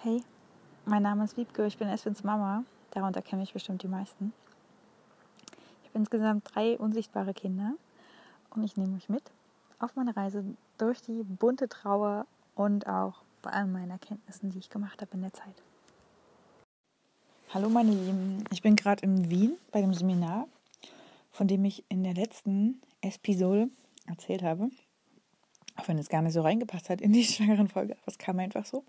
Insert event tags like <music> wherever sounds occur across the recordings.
Hey, mein Name ist Wiebke, ich bin Eswins Mama. Darunter kenne ich bestimmt die meisten. Ich habe insgesamt drei unsichtbare Kinder und ich nehme euch mit auf meine Reise durch die bunte Trauer und auch bei all meinen Erkenntnissen, die ich gemacht habe in der Zeit. Hallo meine Lieben, ich bin gerade in Wien bei dem Seminar, von dem ich in der letzten Episode erzählt habe. Auch wenn es gar nicht so reingepasst hat in die <laughs> schwangeren Folge, aber es kam einfach so.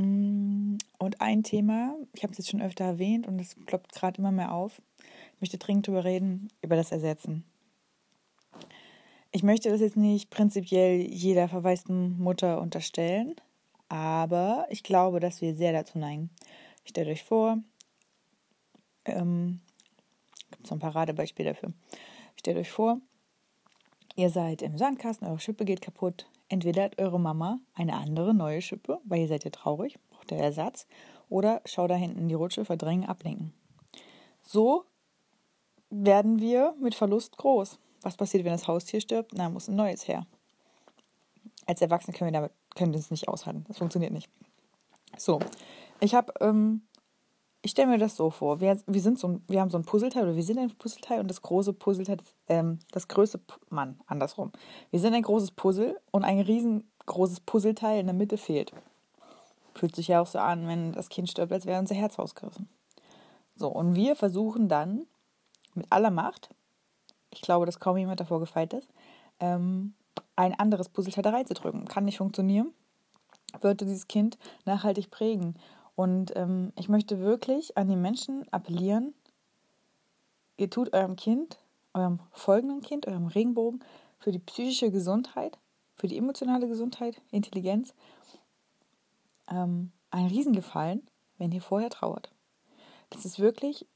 Mm, und ein Thema, ich habe es jetzt schon öfter erwähnt und es ploppt gerade immer mehr auf. Ich möchte dringend darüber reden, über das Ersetzen. Ich möchte das jetzt nicht prinzipiell jeder verwaisten Mutter unterstellen, aber ich glaube, dass wir sehr dazu neigen. Stellt euch vor, ähm, gibt so ein Paradebeispiel dafür. Stellt euch vor, ihr seid im Sandkasten, eure Schippe geht kaputt, Entweder hat eure Mama eine andere neue Schippe, weil ihr seid ja traurig, braucht der Ersatz, oder schau da hinten in die Rutsche, verdrängen, ablenken. So werden wir mit Verlust groß. Was passiert, wenn das Haustier stirbt? Na, muss ein neues her. Als Erwachsene können wir damit können es nicht aushalten. Das funktioniert nicht. So, ich habe ähm, ich stelle mir das so vor. Wir, wir, sind so, wir haben so ein Puzzleteil oder wir sind ein Puzzleteil und das große Puzzleteil, ähm, das größte, Mann, andersrum. Wir sind ein großes Puzzle und ein riesengroßes Puzzleteil in der Mitte fehlt. Fühlt sich ja auch so an, wenn das Kind stirbt, als wäre unser Herz rausgerissen. So, und wir versuchen dann mit aller Macht, ich glaube, dass kaum jemand davor gefeit ist, ähm, ein anderes Puzzleteil da reinzudrücken. Kann nicht funktionieren, würde dieses Kind nachhaltig prägen. Und ähm, ich möchte wirklich an die Menschen appellieren, ihr tut eurem Kind, eurem folgenden Kind, eurem Regenbogen für die psychische Gesundheit, für die emotionale Gesundheit, Intelligenz ähm, einen Riesengefallen, wenn ihr vorher trauert. Das ist wirklich,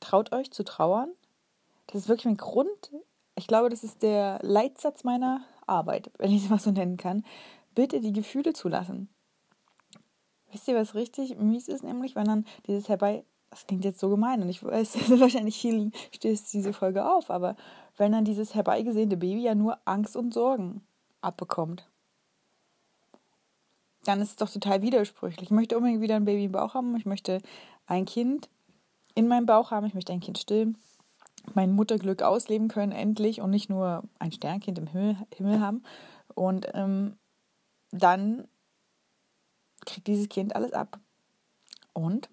traut euch zu trauern. Das ist wirklich mein Grund. Ich glaube, das ist der Leitsatz meiner Arbeit, wenn ich es mal so nennen kann. Bitte die Gefühle zulassen. Wisst ihr, was richtig mies ist, nämlich, wenn dann dieses herbei, das klingt jetzt so gemein und ich weiß, <laughs> wahrscheinlich stößt diese Folge auf, aber wenn dann dieses herbeigesehnte Baby ja nur Angst und Sorgen abbekommt, dann ist es doch total widersprüchlich. Ich möchte unbedingt wieder ein Baby im Bauch haben, ich möchte ein Kind in meinem Bauch haben, ich möchte ein Kind stillen, mein Mutterglück ausleben können, endlich und nicht nur ein Sternkind im Himmel, Himmel haben. Und ähm, dann kriegt dieses Kind alles ab. Und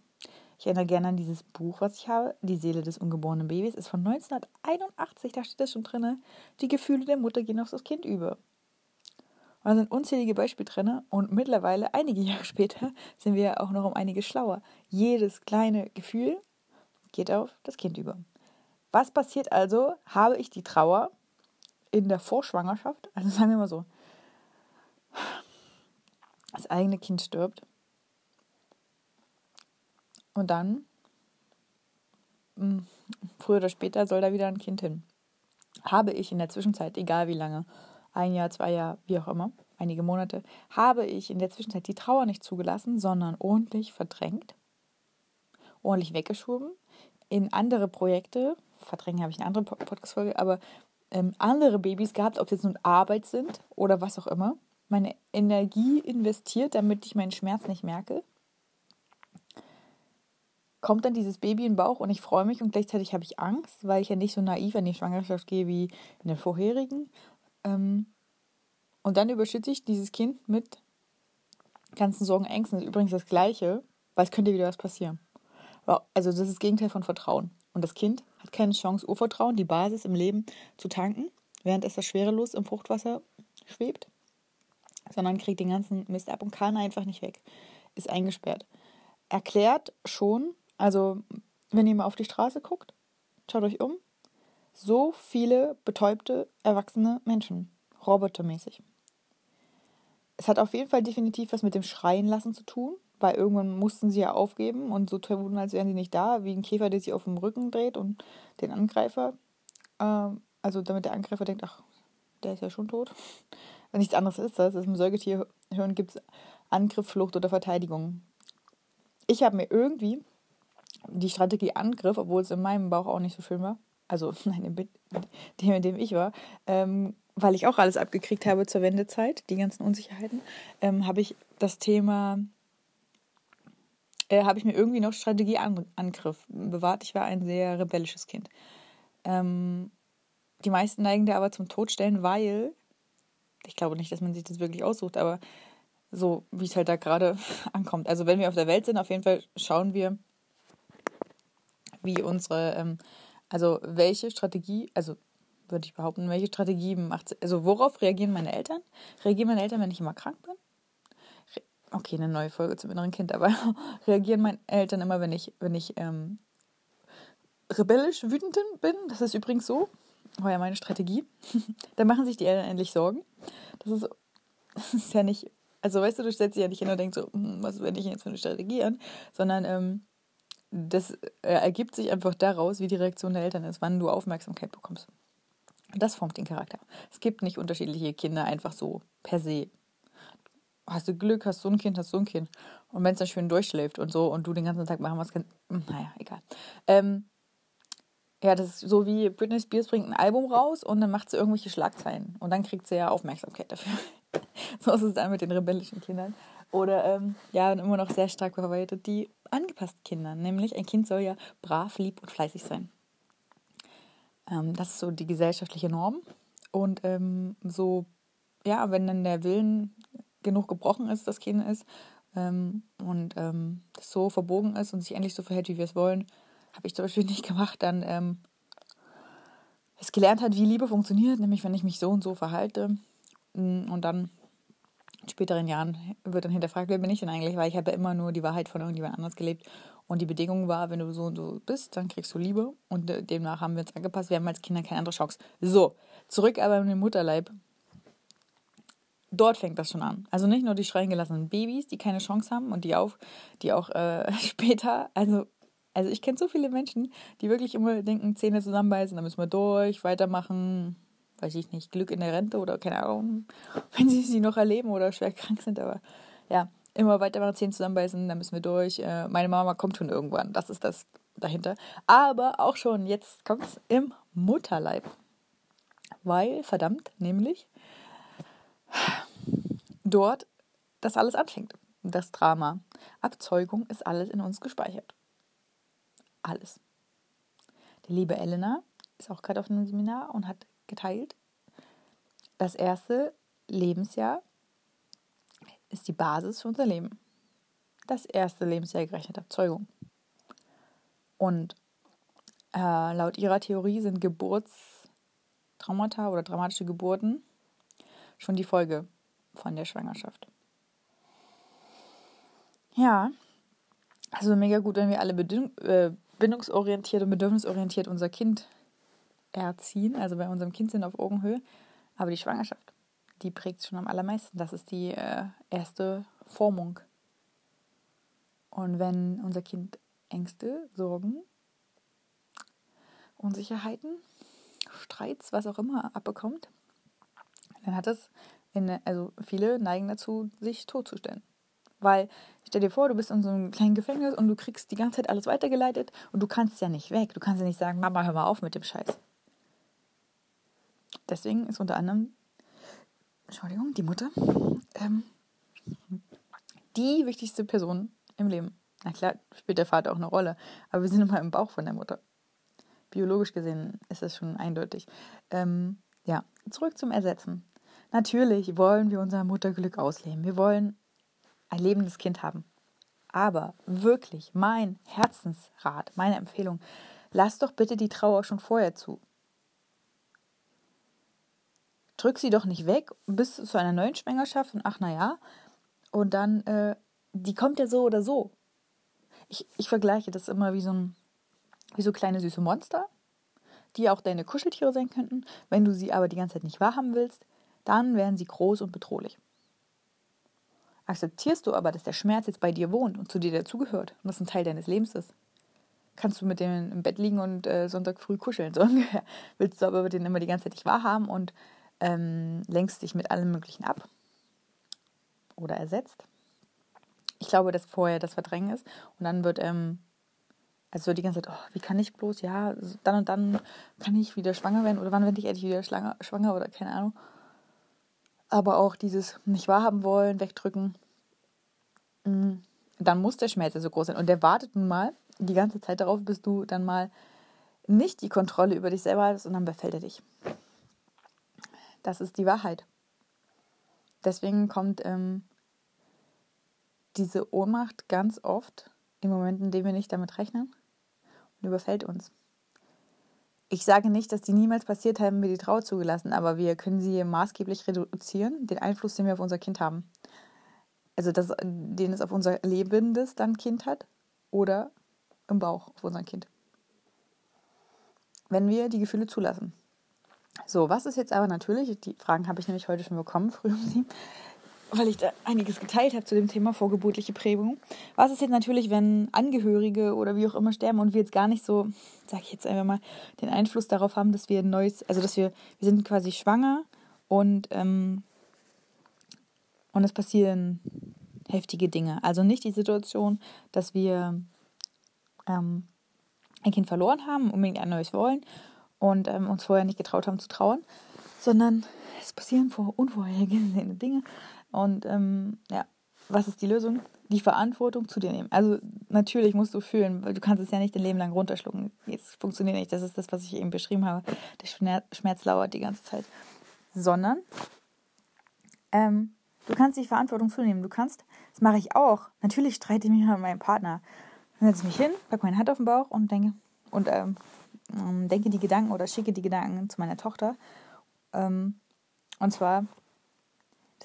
ich erinnere gerne an dieses Buch, was ich habe, Die Seele des ungeborenen Babys, ist von 1981, da steht das schon drin. Die Gefühle der Mutter gehen auf das Kind über. Und da sind unzählige Beispiele drin und mittlerweile, einige <laughs> Jahre später, sind wir auch noch um einiges schlauer. Jedes kleine Gefühl geht auf das Kind über. Was passiert also? Habe ich die Trauer in der Vorschwangerschaft? Also sagen wir mal so, das eigene Kind stirbt. Und dann, hm, früher oder später, soll da wieder ein Kind hin. Habe ich in der Zwischenzeit, egal wie lange, ein Jahr, zwei Jahre, wie auch immer, einige Monate, habe ich in der Zwischenzeit die Trauer nicht zugelassen, sondern ordentlich verdrängt, ordentlich weggeschoben, in andere Projekte, verdrängen habe ich eine andere Podcast-Folge, aber ähm, andere Babys gehabt, ob es jetzt nun Arbeit sind oder was auch immer, meine Energie investiert, damit ich meinen Schmerz nicht merke, kommt dann dieses Baby in den Bauch und ich freue mich und gleichzeitig habe ich Angst, weil ich ja nicht so naiv an die Schwangerschaft gehe wie in den vorherigen. Ähm, und dann überschütte ich dieses Kind mit ganzen Sorgen, Ängsten. Das ist übrigens das Gleiche, weil es könnte wieder was passieren. Also das ist das Gegenteil von Vertrauen. Und das Kind hat keine Chance, Urvertrauen, die Basis im Leben zu tanken, während es das schwerelos im Fruchtwasser schwebt sondern kriegt den ganzen Mist ab und kann einfach nicht weg. Ist eingesperrt. Erklärt schon, also wenn ihr mal auf die Straße guckt, schaut euch um, so viele betäubte, erwachsene Menschen, robotermäßig. Es hat auf jeden Fall definitiv was mit dem Schreien lassen zu tun, weil irgendwann mussten sie ja aufgeben und so tun, als wären sie nicht da, wie ein Käfer, der sich auf dem Rücken dreht und den Angreifer, äh, also damit der Angreifer denkt, ach, der ist ja schon tot, nichts anderes ist das. Im Säugetierhirn gibt es Angriff, Flucht oder Verteidigung. Ich habe mir irgendwie die Strategie Angriff, obwohl es in meinem Bauch auch nicht so schön war, also <laughs> nein, in dem, in dem ich war, ähm, weil ich auch alles abgekriegt habe zur Wendezeit, die ganzen Unsicherheiten, ähm, habe ich das Thema äh, habe ich mir irgendwie noch Strategieangriff bewahrt. Ich war ein sehr rebellisches Kind. Ähm, die meisten neigen da aber zum Todstellen, weil ich glaube nicht, dass man sich das wirklich aussucht, aber so wie es halt da gerade <laughs> ankommt. Also wenn wir auf der Welt sind, auf jeden Fall schauen wir, wie unsere, ähm, also welche Strategie, also würde ich behaupten, welche Strategie macht, also worauf reagieren meine Eltern? Reagieren meine Eltern, wenn ich immer krank bin? Re okay, eine neue Folge zum inneren Kind, aber <laughs> reagieren meine Eltern immer, wenn ich, wenn ich ähm, rebellisch wütend bin? Das ist übrigens so, ja meine Strategie. <laughs> Dann machen sich die Eltern endlich Sorgen. Das ist, <laughs> das ist ja nicht, also weißt du, du stellst dich ja nicht hin und denkst so, hm, was wende ich jetzt für eine Strategie an, sondern ähm, das äh, ergibt sich einfach daraus, wie die Reaktion der Eltern ist, wann du Aufmerksamkeit bekommst. Das formt den Charakter. Es gibt nicht unterschiedliche Kinder einfach so per se. Hast du Glück, hast so ein Kind, hast so ein Kind. Und wenn es dann schön durchschläft und so und du den ganzen Tag machen was hm, naja, egal. Ähm, ja, das ist so wie Britney Spears bringt ein Album raus und dann macht sie irgendwelche Schlagzeilen. Und dann kriegt sie ja Aufmerksamkeit dafür. <laughs> so ist es dann mit den rebellischen Kindern. Oder ähm, ja, immer noch sehr stark verwaltet die angepassten Kinder. Nämlich ein Kind soll ja brav, lieb und fleißig sein. Ähm, das ist so die gesellschaftliche Norm. Und ähm, so, ja, wenn dann der Willen genug gebrochen ist, das Kind ist, ähm, und ähm, so verbogen ist und sich endlich so verhält, wie wir es wollen, habe ich zum Beispiel <laughs> nicht gemacht, dann ähm, es gelernt hat, wie Liebe funktioniert, nämlich wenn ich mich so und so verhalte. Mm, und dann in späteren Jahren wird dann hinterfragt, wer bin ich denn eigentlich? Weil ich habe ja immer nur die Wahrheit von irgendjemand anders gelebt. Und die Bedingung war, wenn du so und so bist, dann kriegst du Liebe. Und äh, demnach haben wir uns angepasst. Wir haben als Kinder keine andere Chance. So, zurück aber in den Mutterleib. Dort fängt das schon an. Also nicht nur die schreien gelassenen Babys, die keine Chance haben und die, auf, die auch äh, <laughs> später, also also ich kenne so viele Menschen, die wirklich immer denken, Zähne zusammenbeißen, dann müssen wir durch, weitermachen, weiß ich nicht, Glück in der Rente oder keine Ahnung, <laughs> wenn sie sie noch erleben oder schwer krank sind, aber ja, immer weitermachen, Zähne zusammenbeißen, dann müssen wir durch. Äh, meine Mama kommt schon irgendwann, das ist das dahinter. Aber auch schon, jetzt kommt es im Mutterleib. Weil, verdammt, nämlich dort das alles anfängt. Das Drama. Abzeugung ist alles in uns gespeichert alles. Die liebe Elena ist auch gerade auf einem Seminar und hat geteilt, das erste Lebensjahr ist die Basis für unser Leben. Das erste Lebensjahr gerechnet Zeugung. Und äh, laut ihrer Theorie sind Geburtstraumata oder dramatische Geburten schon die Folge von der Schwangerschaft. Ja, also mega gut, wenn wir alle Beding äh, bindungsorientiert und bedürfnisorientiert unser Kind erziehen, also bei unserem Kind sind auf Augenhöhe. Aber die Schwangerschaft, die prägt schon am allermeisten. Das ist die äh, erste Formung. Und wenn unser Kind Ängste, Sorgen, Unsicherheiten, Streits, was auch immer abbekommt, dann hat es, also viele neigen dazu, sich totzustellen. Weil stell dir vor, du bist in so einem kleinen Gefängnis und du kriegst die ganze Zeit alles weitergeleitet und du kannst ja nicht weg. Du kannst ja nicht sagen, Mama, hör mal auf mit dem Scheiß. Deswegen ist unter anderem, Entschuldigung, die Mutter, ähm, die wichtigste Person im Leben. Na klar, spielt der Vater auch eine Rolle, aber wir sind immer im Bauch von der Mutter. Biologisch gesehen ist das schon eindeutig. Ähm, ja, zurück zum Ersetzen. Natürlich wollen wir unser Mutterglück ausleben. Wir wollen ein lebendes Kind haben. Aber wirklich, mein Herzensrat, meine Empfehlung, lass doch bitte die Trauer schon vorher zu. Drück sie doch nicht weg bis zu einer neuen Schwangerschaft und ach naja, und dann, äh, die kommt ja so oder so. Ich, ich vergleiche das immer wie so, ein, wie so kleine süße Monster, die auch deine Kuscheltiere sein könnten. Wenn du sie aber die ganze Zeit nicht wahrhaben willst, dann werden sie groß und bedrohlich. Akzeptierst du aber, dass der Schmerz jetzt bei dir wohnt und zu dir dazugehört und das ein Teil deines Lebens ist, kannst du mit dem im Bett liegen und äh, Sonntag früh kuscheln. So <laughs> ungefähr. Willst du aber den immer die ganze Zeit nicht wahrhaben und ähm, lenkst dich mit allem Möglichen ab oder ersetzt. Ich glaube, dass vorher das Verdrängen ist und dann wird, ähm, also die ganze Zeit, oh, wie kann ich bloß, ja, dann und dann kann ich wieder schwanger werden oder wann werde ich endlich wieder schwanger oder keine Ahnung aber auch dieses nicht wahrhaben wollen, wegdrücken. Mm, dann muss der Schmerz ja so groß sein. Und der wartet nun mal die ganze Zeit darauf, bis du dann mal nicht die Kontrolle über dich selber hast und dann befällt er dich. Das ist die Wahrheit. Deswegen kommt ähm, diese Ohnmacht ganz oft in Momenten, in denen wir nicht damit rechnen und überfällt uns. Ich sage nicht, dass die niemals passiert haben, wir die Trauer zugelassen, aber wir können sie maßgeblich reduzieren, den Einfluss, den wir auf unser Kind haben. Also, das, den es auf unser lebendes dann Kind hat oder im Bauch auf unser Kind. Wenn wir die Gefühle zulassen. So, was ist jetzt aber natürlich, die Fragen habe ich nämlich heute schon bekommen, früh um sieben, weil ich da einiges geteilt habe zu dem Thema vorgeburtliche Prägung. Was ist jetzt natürlich, wenn Angehörige oder wie auch immer sterben und wir jetzt gar nicht so, sage ich jetzt einfach mal, den Einfluss darauf haben, dass wir ein neues, also dass wir, wir sind quasi schwanger und, ähm, und es passieren heftige Dinge. Also nicht die Situation, dass wir ähm, ein Kind verloren haben, unbedingt ein neues wollen und ähm, uns vorher nicht getraut haben zu trauern, sondern es passieren vor unvorhergesehene Dinge. Und ähm, ja, was ist die Lösung? Die Verantwortung zu dir nehmen. Also natürlich musst du fühlen, weil du kannst es ja nicht dein Leben lang runterschlucken. Jetzt funktioniert nicht. Das ist das, was ich eben beschrieben habe. Der Schmerz lauert die ganze Zeit. Sondern ähm, du kannst die Verantwortung zunehmen. Du kannst, das mache ich auch. Natürlich streite ich mich mit meinem Partner. Dann setze ich mich hin, packe meine Hand auf den Bauch und denke und ähm, denke die Gedanken oder schicke die Gedanken zu meiner Tochter. Ähm, und zwar,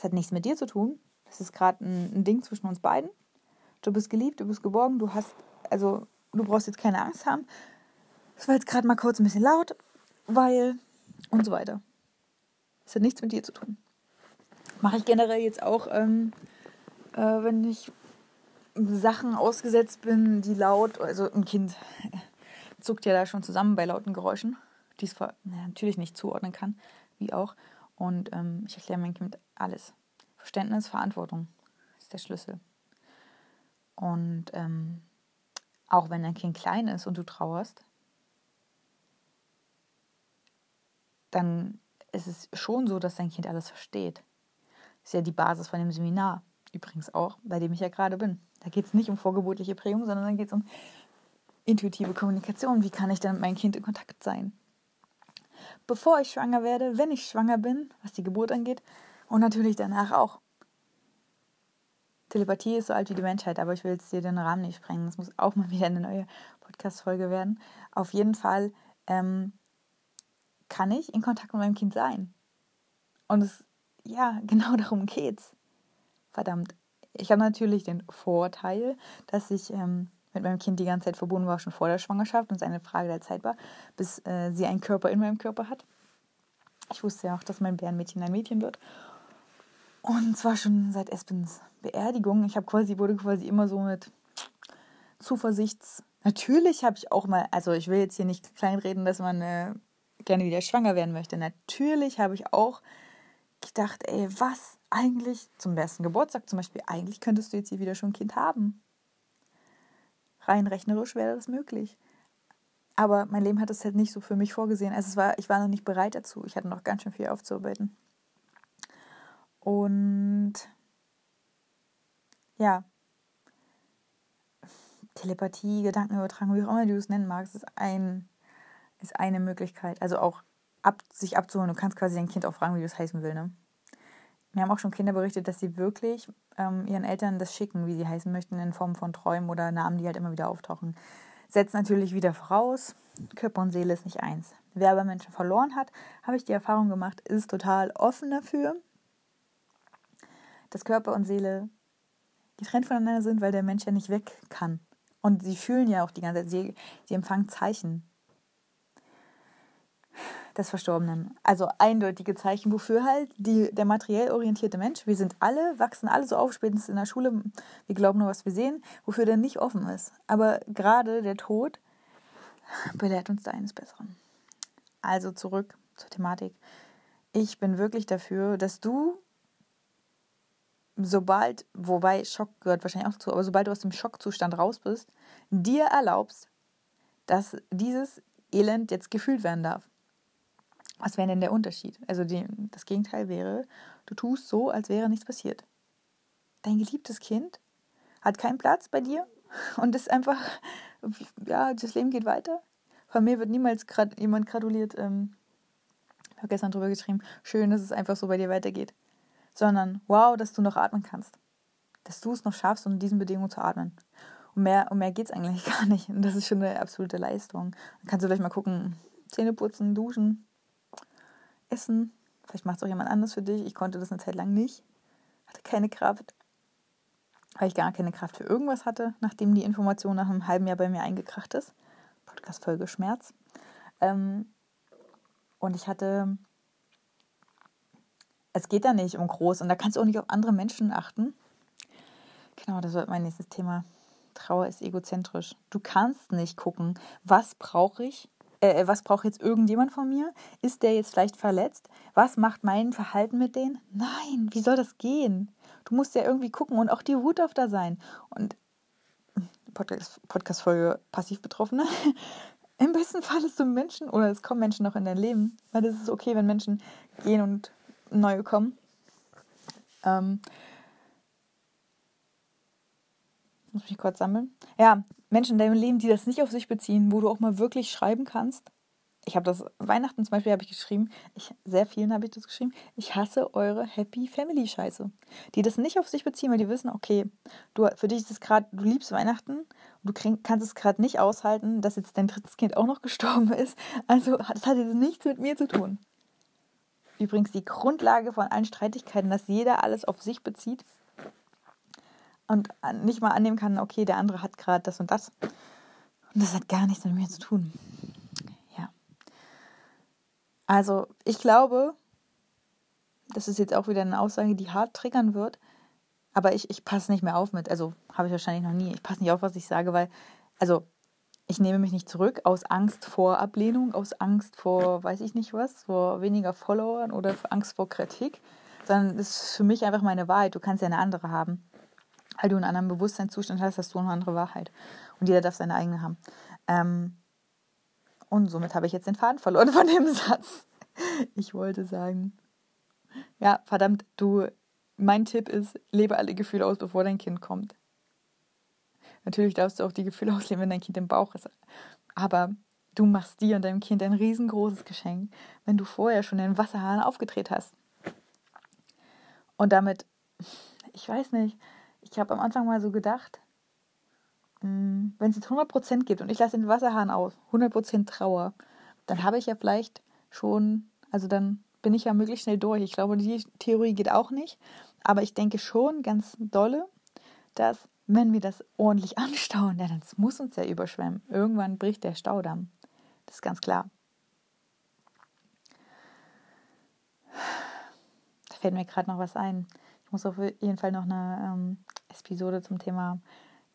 das hat nichts mit dir zu tun. Das ist gerade ein, ein Ding zwischen uns beiden. Du bist geliebt, du bist geborgen, du hast, also du brauchst jetzt keine Angst haben. Es war jetzt gerade mal kurz ein bisschen laut, weil und so weiter. Das hat nichts mit dir zu tun. Mache ich generell jetzt auch, ähm, äh, wenn ich Sachen ausgesetzt bin, die laut, also ein Kind zuckt ja da schon zusammen bei lauten Geräuschen, die es natürlich nicht zuordnen kann, wie auch. Und ähm, ich erkläre meinem Kind alles. Verständnis, Verantwortung ist der Schlüssel. Und ähm, auch wenn dein Kind klein ist und du trauerst, dann ist es schon so, dass dein Kind alles versteht. Das ist ja die Basis von dem Seminar. Übrigens auch, bei dem ich ja gerade bin. Da geht es nicht um vorgeburtliche Prägung, sondern dann geht es um intuitive Kommunikation. Wie kann ich dann mit meinem Kind in Kontakt sein? Bevor ich schwanger werde, wenn ich schwanger bin, was die Geburt angeht, und natürlich danach auch. Telepathie ist so alt wie die Menschheit, aber ich will jetzt dir den Rahmen nicht sprengen. Das muss auch mal wieder eine neue Podcast-Folge werden. Auf jeden Fall ähm, kann ich in Kontakt mit meinem Kind sein. Und es, ja, <laughs> genau darum geht's. Verdammt. Ich habe natürlich den Vorteil, dass ich ähm, mit meinem Kind die ganze Zeit verbunden war, schon vor der Schwangerschaft und es eine Frage der Zeit war, bis äh, sie einen Körper in meinem Körper hat. Ich wusste ja auch, dass mein Bärenmädchen ein Mädchen wird. Und zwar schon seit Espens Beerdigung. Ich habe quasi, wurde quasi immer so mit Zuversichts. Natürlich habe ich auch mal, also ich will jetzt hier nicht kleinreden, dass man äh, gerne wieder schwanger werden möchte. Natürlich habe ich auch gedacht, ey, was eigentlich zum besten Geburtstag zum Beispiel, eigentlich könntest du jetzt hier wieder schon ein Kind haben. Rein rechnerisch wäre das möglich. Aber mein Leben hat es halt nicht so für mich vorgesehen. Also es war, ich war noch nicht bereit dazu. Ich hatte noch ganz schön viel aufzuarbeiten. Und ja, Telepathie, Gedankenübertragung, wie auch immer du es nennen magst, ist, ein, ist eine Möglichkeit. Also auch ab, sich abzuholen. Du kannst quasi dein Kind auch fragen, wie du es heißen will. Ne? Mir haben auch schon Kinder berichtet, dass sie wirklich ähm, ihren Eltern das schicken, wie sie heißen möchten, in Form von Träumen oder Namen, die halt immer wieder auftauchen. Setzt natürlich wieder voraus, Körper und Seele ist nicht eins. Wer aber Menschen verloren hat, habe ich die Erfahrung gemacht, ist total offen dafür, dass Körper und Seele getrennt voneinander sind, weil der Mensch ja nicht weg kann. Und sie fühlen ja auch die ganze Zeit, sie, sie empfangen Zeichen des Verstorbenen. Also eindeutige Zeichen, wofür halt die, der materiell orientierte Mensch, wir sind alle, wachsen alle so auf, spätestens in der Schule, wir glauben nur, was wir sehen, wofür der nicht offen ist. Aber gerade der Tod belehrt uns da eines Besseren. Also zurück zur Thematik. Ich bin wirklich dafür, dass du, sobald, wobei Schock gehört wahrscheinlich auch dazu, aber sobald du aus dem Schockzustand raus bist, dir erlaubst, dass dieses Elend jetzt gefühlt werden darf. Was wäre denn der Unterschied? Also die, das Gegenteil wäre, du tust so, als wäre nichts passiert. Dein geliebtes Kind hat keinen Platz bei dir und ist einfach, ja, das Leben geht weiter. Von mir wird niemals grad, jemand gratuliert, ähm, ich habe gestern drüber geschrieben, schön, dass es einfach so bei dir weitergeht. Sondern, wow, dass du noch atmen kannst. Dass du es noch schaffst, unter diesen Bedingungen zu atmen. Und mehr, um mehr geht es eigentlich <laughs> gar nicht. Und das ist schon eine absolute Leistung. Dann kannst du vielleicht mal gucken, Zähne putzen, duschen, essen. Vielleicht macht es auch jemand anderes für dich. Ich konnte das eine Zeit lang nicht. Hatte keine Kraft. Weil ich gar keine Kraft für irgendwas hatte, nachdem die Information nach einem halben Jahr bei mir eingekracht ist. Podcast-Folge Schmerz. Ähm, und ich hatte. Es geht da nicht um groß und da kannst du auch nicht auf andere Menschen achten. Genau, das wird mein nächstes Thema. Trauer ist egozentrisch. Du kannst nicht gucken, was brauche ich, äh, was braucht jetzt irgendjemand von mir? Ist der jetzt vielleicht verletzt? Was macht mein Verhalten mit denen? Nein, wie soll das gehen? Du musst ja irgendwie gucken und auch die Wut darf da sein. Und Podcast-Folge passiv Betroffene. <laughs> Im besten Fall ist so Menschen oder es kommen Menschen noch in dein Leben, weil es ist okay, wenn Menschen gehen und neue kommen. Ähm, muss mich kurz sammeln. Ja, Menschen in deinem Leben, die das nicht auf sich beziehen, wo du auch mal wirklich schreiben kannst. Ich habe das Weihnachten zum Beispiel habe ich geschrieben, ich, sehr vielen habe ich das geschrieben, ich hasse eure Happy Family Scheiße. Die das nicht auf sich beziehen, weil die wissen, okay, du, für dich ist es gerade, du liebst Weihnachten du krieg, kannst es gerade nicht aushalten, dass jetzt dein drittes Kind auch noch gestorben <laughs> ist. Also das hat jetzt nichts mit mir zu tun. Übrigens die Grundlage von allen Streitigkeiten, dass jeder alles auf sich bezieht und nicht mal annehmen kann, okay, der andere hat gerade das und das. Und das hat gar nichts mit mir zu tun. Ja. Also, ich glaube, das ist jetzt auch wieder eine Aussage, die hart triggern wird. Aber ich, ich passe nicht mehr auf mit. Also, habe ich wahrscheinlich noch nie. Ich passe nicht auf, was ich sage, weil, also, ich nehme mich nicht zurück aus Angst vor Ablehnung, aus Angst vor, weiß ich nicht was, vor weniger Followern oder Angst vor Kritik, sondern es ist für mich einfach meine Wahrheit. Du kannst ja eine andere haben weil du einen anderen Bewusstseinszustand hast, hast du eine andere Wahrheit. Und jeder darf seine eigene haben. Ähm, und somit habe ich jetzt den Faden verloren von dem <laughs> Satz. Ich wollte sagen, ja, verdammt, du, mein Tipp ist, lebe alle Gefühle aus, bevor dein Kind kommt. Natürlich darfst du auch die Gefühle ausleben, wenn dein Kind im Bauch ist. Aber du machst dir und deinem Kind ein riesengroßes Geschenk, wenn du vorher schon den Wasserhahn aufgedreht hast. Und damit, ich weiß nicht, ich habe am Anfang mal so gedacht, hm, wenn es jetzt 100% gibt und ich lasse den Wasserhahn aus, 100% Trauer, dann habe ich ja vielleicht schon, also dann bin ich ja möglichst schnell durch. Ich glaube, die Theorie geht auch nicht, aber ich denke schon ganz dolle, dass wenn wir das ordentlich <laughs> anstauen, ja, dann muss uns ja überschwemmen. Irgendwann bricht der Staudamm. Das ist ganz klar. Da fällt mir gerade noch was ein. Ich muss auf jeden Fall noch eine ähm, Episode zum Thema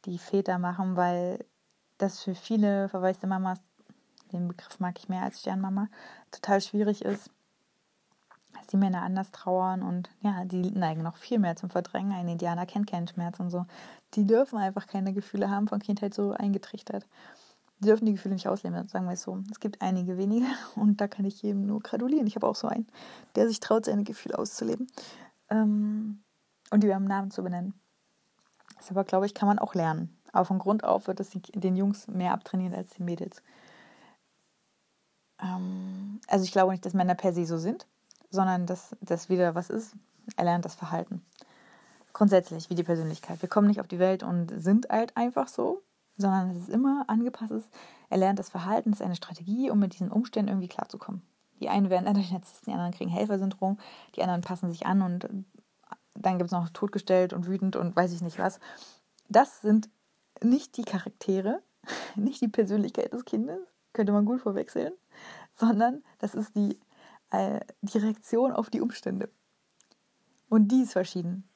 die Väter machen, weil das für viele verwaiste Mamas, den Begriff mag ich mehr als Sternmama, total schwierig ist, dass die Männer anders trauern und ja, die neigen noch viel mehr zum Verdrängen. Ein Indianer kennt keinen Schmerz und so. Die dürfen einfach keine Gefühle haben, von Kindheit so eingetrichtert. Die dürfen die Gefühle nicht ausleben, sagen wir es so. Es gibt einige wenige <laughs> und da kann ich jedem nur gratulieren. Ich habe auch so einen, der sich traut, seine Gefühle auszuleben. Ähm, und die beim Namen zu benennen. Das aber, glaube ich, kann man auch lernen. Aber von Grund auf wird es den Jungs mehr abtrainiert als den Mädels. Ähm, also ich glaube nicht, dass Männer per se so sind, sondern dass das wieder was ist. Er lernt das Verhalten. Grundsätzlich, wie die Persönlichkeit. Wir kommen nicht auf die Welt und sind halt einfach so, sondern es ist immer angepasst. Er lernt das Verhalten, das ist eine Strategie, um mit diesen Umständen irgendwie klarzukommen. Die einen werden Narzissten, die anderen kriegen Helfersyndrom, die anderen passen sich an und dann gibt es noch totgestellt und wütend und weiß ich nicht was. Das sind nicht die Charaktere, <laughs> nicht die Persönlichkeit des Kindes, könnte man gut verwechseln, sondern das ist die, äh, die Reaktion auf die Umstände. Und die ist verschieden.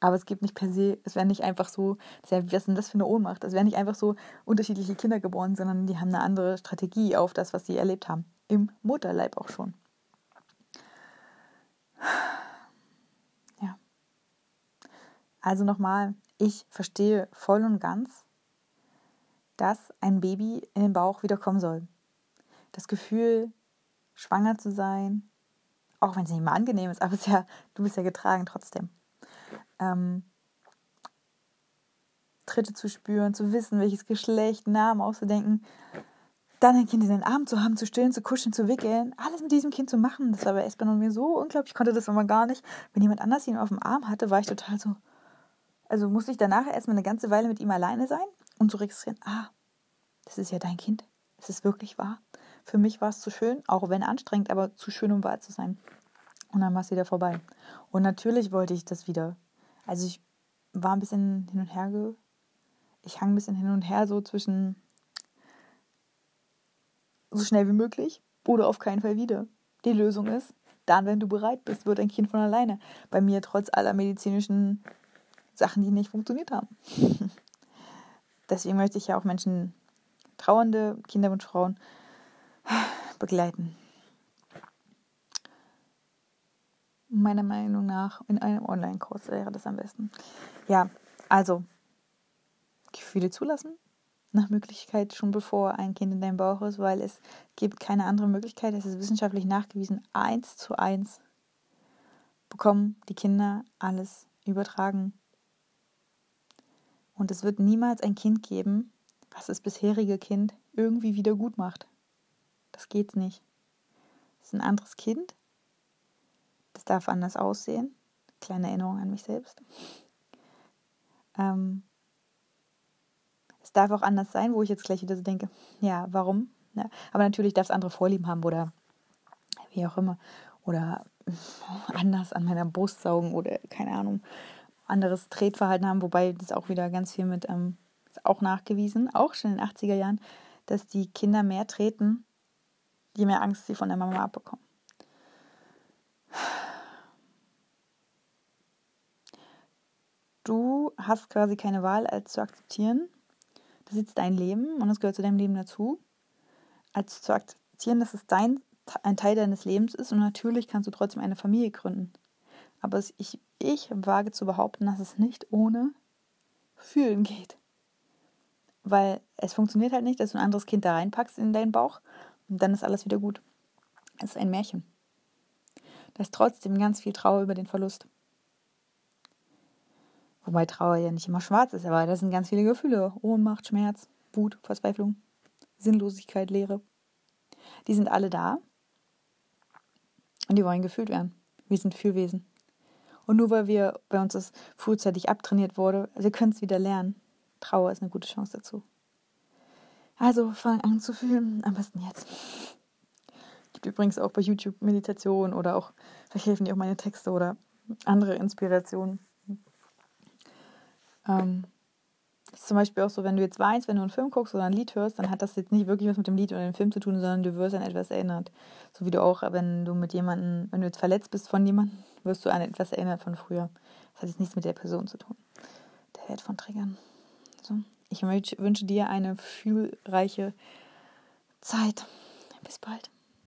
Aber es gibt nicht per se, es werden nicht einfach so, was ist denn das für eine Ohnmacht? Es werden nicht einfach so unterschiedliche Kinder geboren, sondern die haben eine andere Strategie auf das, was sie erlebt haben. Im Mutterleib auch schon. Also nochmal, ich verstehe voll und ganz, dass ein Baby in den Bauch wiederkommen soll. Das Gefühl, schwanger zu sein, auch wenn es nicht mal angenehm ist, aber ja, du bist ja getragen trotzdem. Ähm, Tritte zu spüren, zu wissen, welches Geschlecht, Namen auszudenken. Dann ein Kind in den Arm zu haben, zu stillen, zu kuscheln, zu wickeln, alles mit diesem Kind zu machen. Das war bei Espen und mir so unglaublich. Ich konnte das immer gar nicht. Wenn jemand anders ihn auf dem Arm hatte, war ich total so. Also musste ich danach erstmal eine ganze Weile mit ihm alleine sein und zu so registrieren, ah, das ist ja dein Kind. Es ist wirklich wahr. Für mich war es zu schön, auch wenn anstrengend, aber zu schön, um wahr zu sein. Und dann war es wieder vorbei. Und natürlich wollte ich das wieder. Also ich war ein bisschen hin und her. Ge ich hang ein bisschen hin und her so zwischen so schnell wie möglich oder auf keinen Fall wieder. Die Lösung ist, dann, wenn du bereit bist, wird dein Kind von alleine. Bei mir trotz aller medizinischen Sachen, die nicht funktioniert haben. <laughs> Deswegen möchte ich ja auch Menschen, trauernde Kinder und Frauen, <sighs> begleiten. Meiner Meinung nach in einem Online-Kurs wäre das am besten. Ja, also Gefühle zulassen, nach Möglichkeit schon bevor ein Kind in deinem Bauch ist, weil es gibt keine andere Möglichkeit. Es ist wissenschaftlich nachgewiesen, eins zu eins bekommen die Kinder alles übertragen. Und es wird niemals ein Kind geben, was das bisherige Kind irgendwie wieder gut macht. Das geht nicht. Es ist ein anderes Kind. Das darf anders aussehen. Kleine Erinnerung an mich selbst. Ähm, es darf auch anders sein, wo ich jetzt gleich wieder so denke, ja, warum? Ja, aber natürlich darf es andere Vorlieben haben oder wie auch immer. Oder <laughs> anders an meiner Brust saugen oder keine Ahnung, anderes Tretverhalten haben, wobei das auch wieder ganz viel mit, ähm, ist auch nachgewiesen, auch schon in den 80er Jahren, dass die Kinder mehr treten, je mehr Angst sie von der Mama abbekommen. Du hast quasi keine Wahl, als zu akzeptieren, das ist dein Leben und es gehört zu deinem Leben dazu, als zu akzeptieren, dass es dein, ein Teil deines Lebens ist und natürlich kannst du trotzdem eine Familie gründen. Aber ich, ich wage zu behaupten, dass es nicht ohne Fühlen geht. Weil es funktioniert halt nicht, dass du ein anderes Kind da reinpackst in deinen Bauch und dann ist alles wieder gut. Es ist ein Märchen. Da ist trotzdem ganz viel Trauer über den Verlust. Wobei Trauer ja nicht immer schwarz ist, aber da sind ganz viele Gefühle. Ohnmacht, Schmerz, Wut, Verzweiflung, Sinnlosigkeit, Leere. Die sind alle da und die wollen gefühlt werden. Wir sind Fühlwesen. Und nur weil wir bei uns das frühzeitig abtrainiert wurde, wir können es wieder lernen. Trauer ist eine gute Chance dazu. Also fang an zu fühlen, am besten jetzt. Gibt übrigens auch bei YouTube Meditation oder auch, vielleicht helfen dir auch meine Texte oder andere Inspirationen. Ähm, ist zum Beispiel auch so, wenn du jetzt weißt, wenn du einen Film guckst oder ein Lied hörst, dann hat das jetzt nicht wirklich was mit dem Lied oder dem Film zu tun, sondern du wirst an etwas erinnert. So wie du auch, wenn du mit jemandem, wenn du jetzt verletzt bist von jemandem, wirst du an etwas erinnert von früher. Das hat jetzt nichts mit der Person zu tun. Der Wert von Triggern. So. Ich wünsche dir eine fühlreiche Zeit. Bis bald.